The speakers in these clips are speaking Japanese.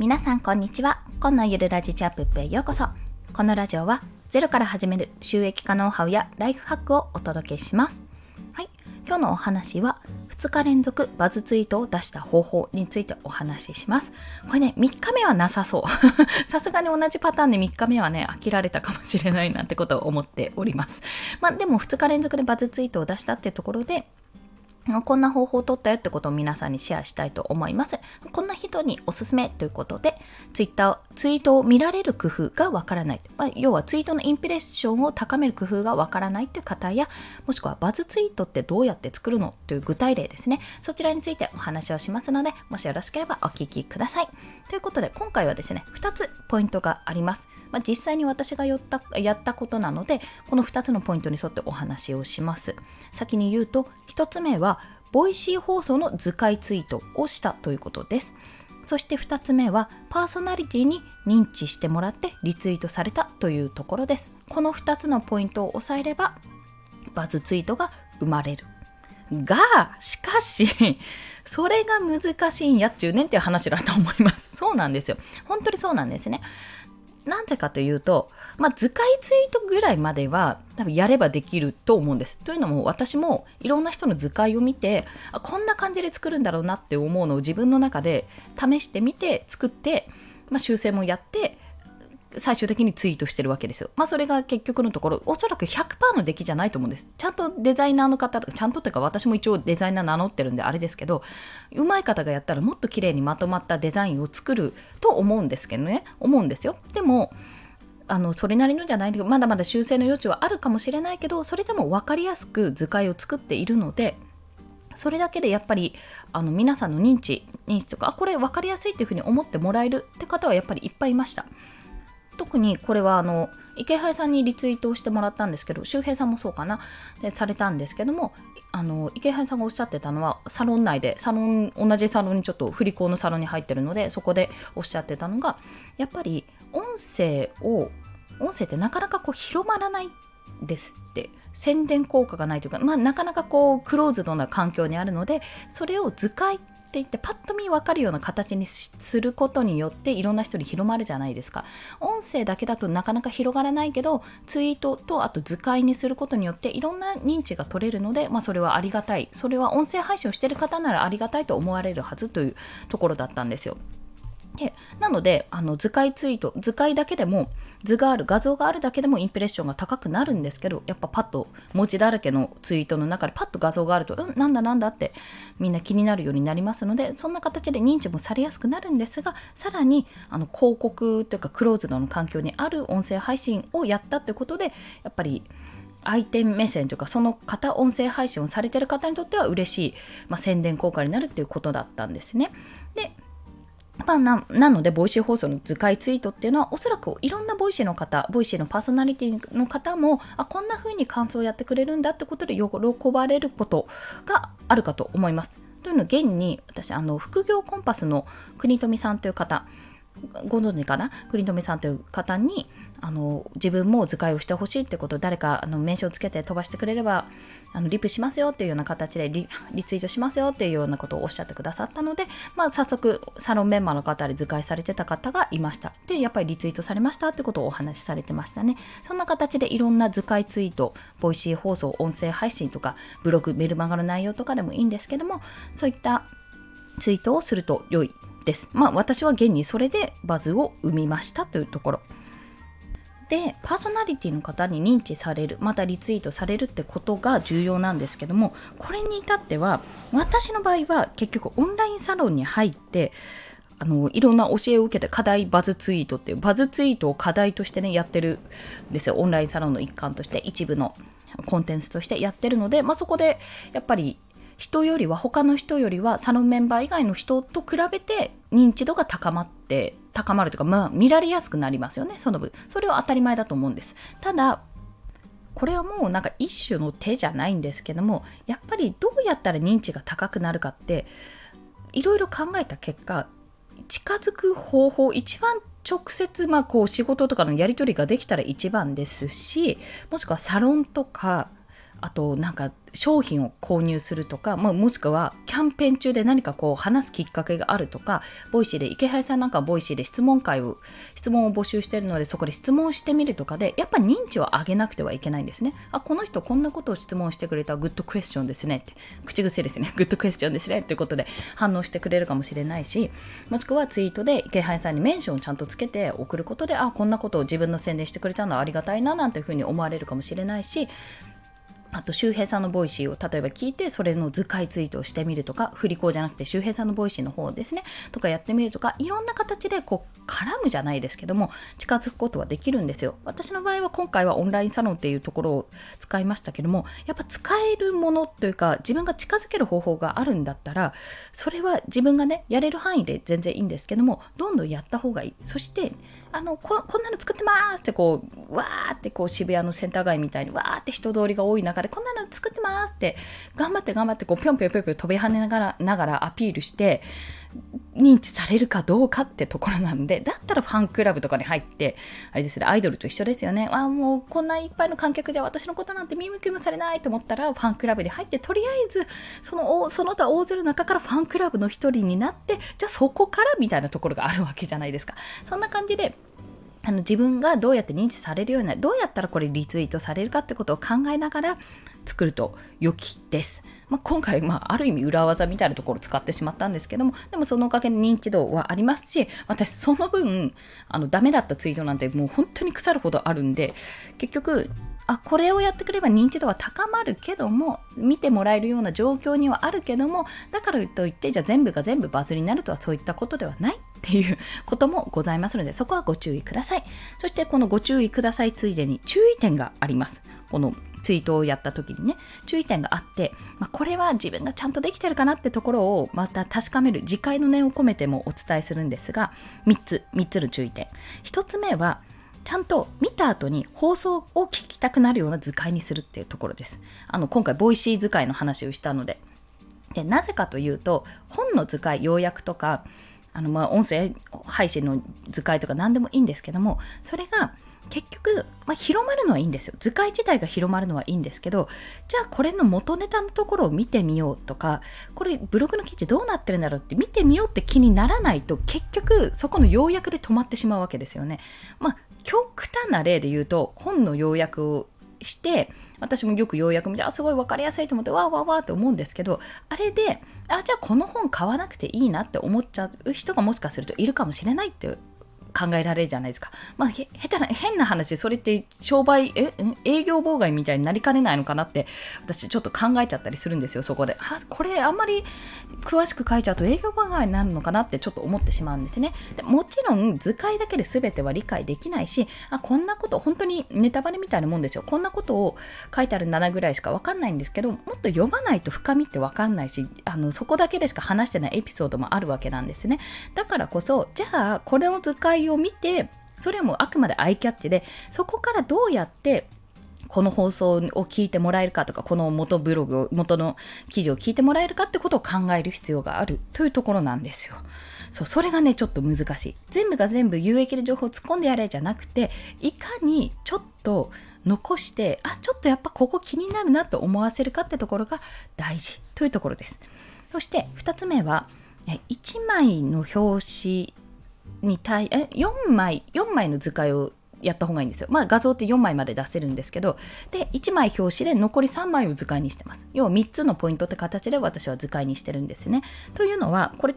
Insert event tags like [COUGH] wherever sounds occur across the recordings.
皆さんこんにちは今のゆるラジチャップへようこそこのラジオはゼロから始める収益化ノウハウやライフハックをお届けしますはい今日のお話は2日連続バズツイートを出した方法についてお話しします。これね、3日目はなさそう。[LAUGHS] さすがに同じパターンで3日目はね、飽きられたかもしれないなんてことを思っております。まあでも2日連続でバズツイートを出したってところで、こんな方法を取ったよってことを皆さんにシェアしたいと思います。こんな人におすすめということで、Twitter、ツイートを見られる工夫がわからない。まあ、要はツイートのインプレッションを高める工夫がわからないという方や、もしくはバズツイートってどうやって作るのという具体例ですね。そちらについてお話をしますので、もしよろしければお聞きください。ということで、今回はですね、2つポイントがあります。まあ、実際に私がやったやったことなので、この2つのポイントに沿ってお話をします。先に言うと、1つ目は、ボイシー放送の図解ツイートをしたということです。そして2つ目はパーソナリティに認知してもらってリツイートされたというところです。この2つのポイントを押さえればバズツイートが生まれる。が、しかし、[LAUGHS] それが難しいんやっちゅうねんっていう話だと思います。そうなんですよ。本当にそうなんですね。なぜかというと、まあ、図解ツイートぐらいまでは多分やればできると思うんです。というのも私もいろんな人の図解を見てあこんな感じで作るんだろうなって思うのを自分の中で試してみて作って、まあ、修正もやって最終的にツイートしてるわけですよ。まあそれが結局のところ、おそらく100%の出来じゃないと思うんです。ちゃんとデザイナーの方、ちゃんとっていうか私も一応デザイナー名乗ってるんであれですけど、上手い方がやったらもっと綺麗にまとまったデザインを作ると思うんですけどね、思うんですよ。でも、あのそれなりのじゃないけどまだまだ修正の余地はあるかもしれないけどそれでも分かりやすく図解を作っているのでそれだけでやっぱりあの皆さんの認知認知とかあこれ分かりやすいっていうふうに思ってもらえるって方はやっぱりいっぱいいました。特にこれはあの池原さんにリツイートをしてもらったんですけど周平さんもそうかなでされたんですけどもあの池原さんがおっしゃってたのはサロン内でサロン同じサロンにちょっと振り子のサロンに入ってるのでそこでおっしゃってたのがやっぱり音声を音声ってなかなかこう広まらないですって。宣伝効果がないというか、まあ、なかなかこうクローズドな環境にあるのでそれを図解って言ってパッと見分かるような形にすることによっていろんな人に広まるじゃないですか。音声だけだとなかなか広がらないけどツイートとあと図解にすることによっていろんな認知が取れるので、まあ、それはありがたい。それは音声配信をしてる方ならありがたいと思われるはずというところだったんですよ。でなのであの図解ツイート図解だけでも図がある画像があるだけでもインプレッションが高くなるんですけどやっぱパッと文字だらけのツイートの中でパッと画像があるとうんなんだなんだってみんな気になるようになりますのでそんな形で認知もされやすくなるんですがさらにあの広告というかクローズドの環境にある音声配信をやったってことでやっぱり相手目線というかその方音声配信をされてる方にとっては嬉しい、まあ、宣伝効果になるっていうことだったんですね。でまあ、ななので、ボイシー放送の図解ツイートっていうのは、おそらくいろんなボイシーの方、ボイシーのパーソナリティの方も、あこんな風に感想をやってくれるんだってことで喜ばれることがあるかと思います。というの現に、私、あの副業コンパスの国富さんという方、ご存知かな？国富さんという方にあの自分も図解をしてほしいってことを誰かあの名称つけて飛ばしてくれればあのリプしますよっていうような形でリツイートしますよっていうようなことをおっしゃってくださったので、まあ、早速サロンメンバーの方で図解されてた方がいました。でやっぱりリツイートされましたってことをお話しされてましたね。そんな形でいろんな図解ツイートボイシー放送音声配信とかブログメルマガの内容とかでもいいんですけどもそういったツイートをすると良いです。まあ私は現にそれでバズを生みましたというところ。でパーソナリティの方に認知されるまたリツイートされるってことが重要なんですけどもこれに至っては私の場合は結局オンラインサロンに入ってあのいろんな教えを受けて課題バズツイートっていうバズツイートを課題としてねやってるんですよオンラインサロンの一環として一部のコンテンツとしてやってるので、まあ、そこでやっぱり人よりは他の人よりはサロンメンバー以外の人と比べて認知度が高まって高まるというか、まあ、見られやすくなりますよねその分それは当たり前だと思うんです。ただこれはもうなんか一種の手じゃないんですけどもやっぱりどうやったら認知が高くなるかっていろいろ考えた結果近づく方法一番直接まあこう仕事とかのやり取りができたら一番ですしもしくはサロンとかあとなんか商品を購入するとか、まあ、もしくはキャンペーン中で何かこう話すきっかけがあるとかボイシーで池原さんなんかボイシーで質問会を質問を募集しているのでそこで質問してみるとかでやっぱ認知を上げなくてはいけないんですね。あこの人こんなことを質問してくれたグッドクエスチョンですねって。口癖ですね。[LAUGHS] グッドクエスチョンですね。ということで反応してくれるかもしれないしもしくはツイートで池原さんにメンションをちゃんとつけて送ることであこんなことを自分の宣伝してくれたのはありがたいななんていうふうに思われるかもしれないしあと周平さんのボイシーを例えば聞いてそれの図解ツイートをしてみるとか振り子じゃなくて周平さんのボイシーの方ですねとかやってみるとかいろんな形でこう絡むじゃないですけども近づくことはできるんですよ。私の場合は今回はオンラインサロンっていうところを使いましたけどもやっぱ使えるものというか自分が近づける方法があるんだったらそれは自分がねやれる範囲で全然いいんですけどもどんどんやった方がいい。そしてあのここんなの作ってますってこうわーってこう渋谷のセンター街みたいにわーって人通りが多い中でこんなの作ってますって頑張って頑張ってこうぴょんぴょんぴょんぴょん飛び跳ねながらながらアピールして認知されるかどうかってところなんでだったらファンクラブとかに入ってあれですねアイドルと一緒ですよね。あもうこんないっぱいの観客で私のことなんて見向きもされないと思ったらファンクラブに入ってとりあえずそのその他大勢の中からファンクラブの一人になってじゃあそこからみたいなところがあるわけじゃないですか。そんな感じであの自分がどうやって認知されるようになるどうやったらこれリツイートされるかってことを考えながら作ると良きです。まあ、今回、まあ、ある意味裏技みたいなところを使ってしまったんですけどもでもそのおかげで認知度はありますし私その分あのダメだったツイートなんてもう本当に腐るほどあるんで結局あこれをやってくれば認知度は高まるけども見てもらえるような状況にはあるけどもだからといってじゃあ全部が全部バズになるとはそういったことではないっていうこともございますのでそこはご注意くださいそしてこのご注意くださいついでに注意点がありますこのツイートをやった時にね注意点があって、まあ、これは自分がちゃんとできてるかなってところをまた確かめる次回の念を込めてもお伝えするんですが3つ3つの注意点1つ目はちゃんと見た後に放送を聞きたくなるような図解にするっていうところです。あの今回、ボイシー図解の話をしたので。でなぜかというと、本の図解、要約とか、あのまあ音声配信の図解とか何でもいいんですけども、それが結局、まあ、広まるのはいいんですよ。図解自体が広まるのはいいんですけど、じゃあこれの元ネタのところを見てみようとか、これブログの記事どうなってるんだろうって見てみようって気にならないと、結局そこの要約で止まってしまうわけですよね。まあ極端な例で言うと本の要約をして私もよく要約見てあすごい分かりやすいと思ってわーわーわーって思うんですけどあれであじゃあこの本買わなくていいなって思っちゃう人がもしかするといるかもしれないって考えられるじゃないですか。まあ、下手な、変な話、それって商売、え、営業妨害みたいになりかねないのかなって、私ちょっと考えちゃったりするんですよ、そこで。あ、これあんまり詳しく書いちゃうと営業妨害になるのかなってちょっと思ってしまうんですね。でもちろん、図解だけで全ては理解できないし、あ、こんなこと、本当にネタバレみたいなもんですよ。こんなことを書いてある7ぐらいしかわかんないんですけど、もっと読まないと深みってわかんないし、あの、そこだけでしか話してないエピソードもあるわけなんですね。だからこそ、じゃあ、これの図解を見てそれはもうあくまでアイキャッチでそこからどうやってこの放送を聞いてもらえるかとか、この元ブログを、元の記事を聞いてもらえるかってことを考える必要があるというところなんですよ。そう、それがね、ちょっと難しい。全部が全部有益な情報を突っ込んでやれじゃなくて、いかにちょっと残して、あ、ちょっとやっぱここ気になるなと思わせるかってところが大事というところです。そして2つ目は、1枚の表紙に対え4枚4枚の図解をやった方がいいんですよ。まあ画像って4枚まで出せるんですけど、で、1枚表紙で残り3枚を図解にしてます。要は3つのポイントって形で私は図解にしてるんですね。というのは、これ、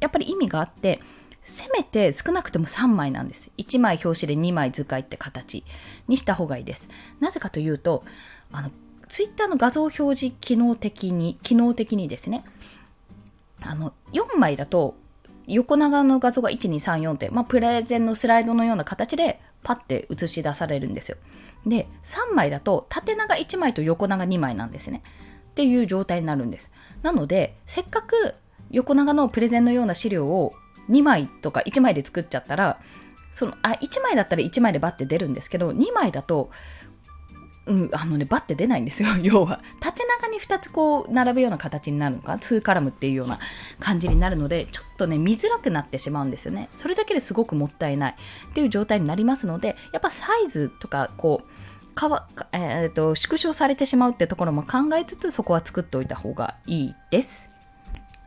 やっぱり意味があって、せめて少なくても3枚なんです。1枚表紙で2枚図解って形にした方がいいです。なぜかというと、あの、ツイッターの画像表示機能的に、機能的にですね、あの、4枚だと横長の画像が1234って、まあ、プレゼンのスライドのような形でパッて映し出されるんですよ。で、3枚だと縦長1枚と横長2枚なんですね。っていう状態になるんです。なので、せっかく横長のプレゼンのような資料を2枚とか1枚で作っちゃったら、そのあ1枚だったら1枚でバッて出るんですけど2枚だとうん、あのね、バッて出ないんですよ、[LAUGHS] 要は。縦長に2つこう、並ぶような形になるのか、2カラムっていうような感じになるので、ちょっとね、見づらくなってしまうんですよね。それだけですごくもったいないっていう状態になりますので、やっぱサイズとか、こう、かわ、えーと、縮小されてしまうってところも考えつつそこは作っておいた方がいいです。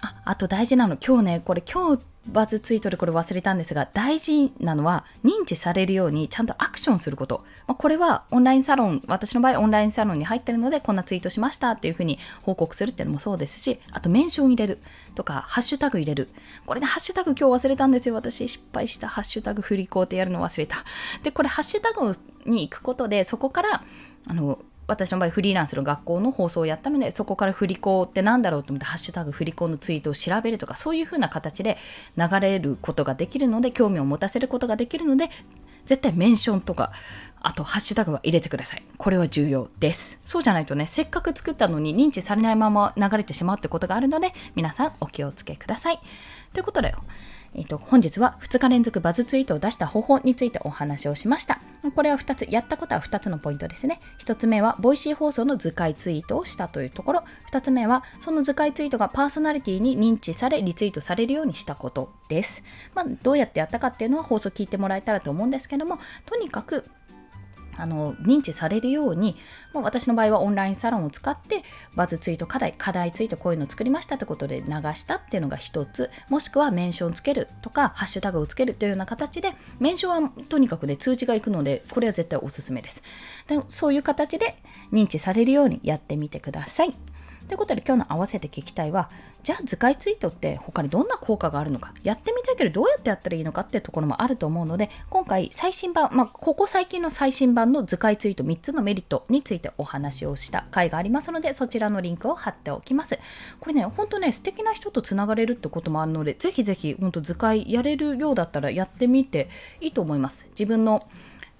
ああと大事なの今日ねこれ今日バズツイートでこれ忘れたんですが、大事なのは認知されるようにちゃんとアクションすること。まあ、これはオンラインサロン、私の場合オンラインサロンに入ってるのでこんなツイートしましたっていうふうに報告するっていうのもそうですし、あとメンション入れるとか、ハッシュタグ入れる。これね、ハッシュタグ今日忘れたんですよ。私失敗したハッシュタグ振り子ってやるの忘れた。で、これハッシュタグに行くことで、そこから、あの、私の場合フリーランスの学校の放送をやったのでそこから振り子って何だろうと思ってハッシュタグ振り子のツイートを調べるとかそういう風な形で流れることができるので興味を持たせることができるので絶対メンションとか。あとハッシュタグは入れてください。これは重要です。そうじゃないとねせっかく作ったのに認知されないまま流れてしまうってことがあるので皆さんお気をつけください。ということだよ。えっ、と、本日は2日連続バズツイートを出した方法についてお話をしました。これは2つ、やったことは2つのポイントですね。1つ目は、ボイシー放送の図解ツイートをしたというところ。2つ目は、その図解ツイートがパーソナリティに認知され、リツイートされるようにしたことです。まあ、どうやってやったかっていうのは放送聞いてもらえたらと思うんですけども、とにかくあの認知されるように、まあ、私の場合はオンラインサロンを使ってバズツイート課題課題ツイートこういうのを作りましたってことで流したっていうのが一つ。もしくはメンションつけるとかハッシュタグをつけるというような形でメンションはとにかくね通知がいくのでこれは絶対おすすめです。でそういう形で認知されるようにやってみてください。ということで今日の合わせて聞きたいは、じゃあ図解ツイートって他にどんな効果があるのか、やってみたいけどどうやってやったらいいのかっていうところもあると思うので、今回最新版、まあ、ここ最近の最新版の図解ツイート3つのメリットについてお話をした回がありますので、そちらのリンクを貼っておきます。これね、ほんとね、素敵な人とつながれるってこともあるので、ぜひぜひ、ほんと図解やれるようだったらやってみていいと思います。自分の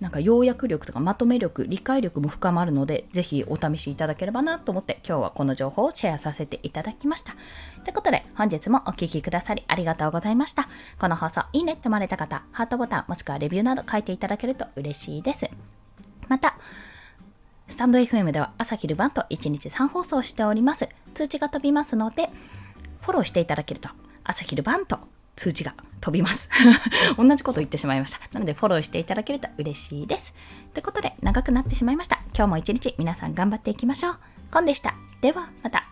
なんか要約力とかまとめ力、理解力も深まるので、ぜひお試しいただければなと思って今日はこの情報をシェアさせていただきました。ということで本日もお聴きくださりありがとうございました。この放送いいねって思われた方、ハートボタンもしくはレビューなど書いていただけると嬉しいです。また、スタンド FM では朝昼晩と1日3放送しております。通知が飛びますので、フォローしていただけると朝昼晩と通知が飛びます [LAUGHS] 同じこと言ってしまいました。なのでフォローしていただけると嬉しいです。ということで長くなってしまいました。今日も一日皆さん頑張っていきましょう。コンでした。ではまた。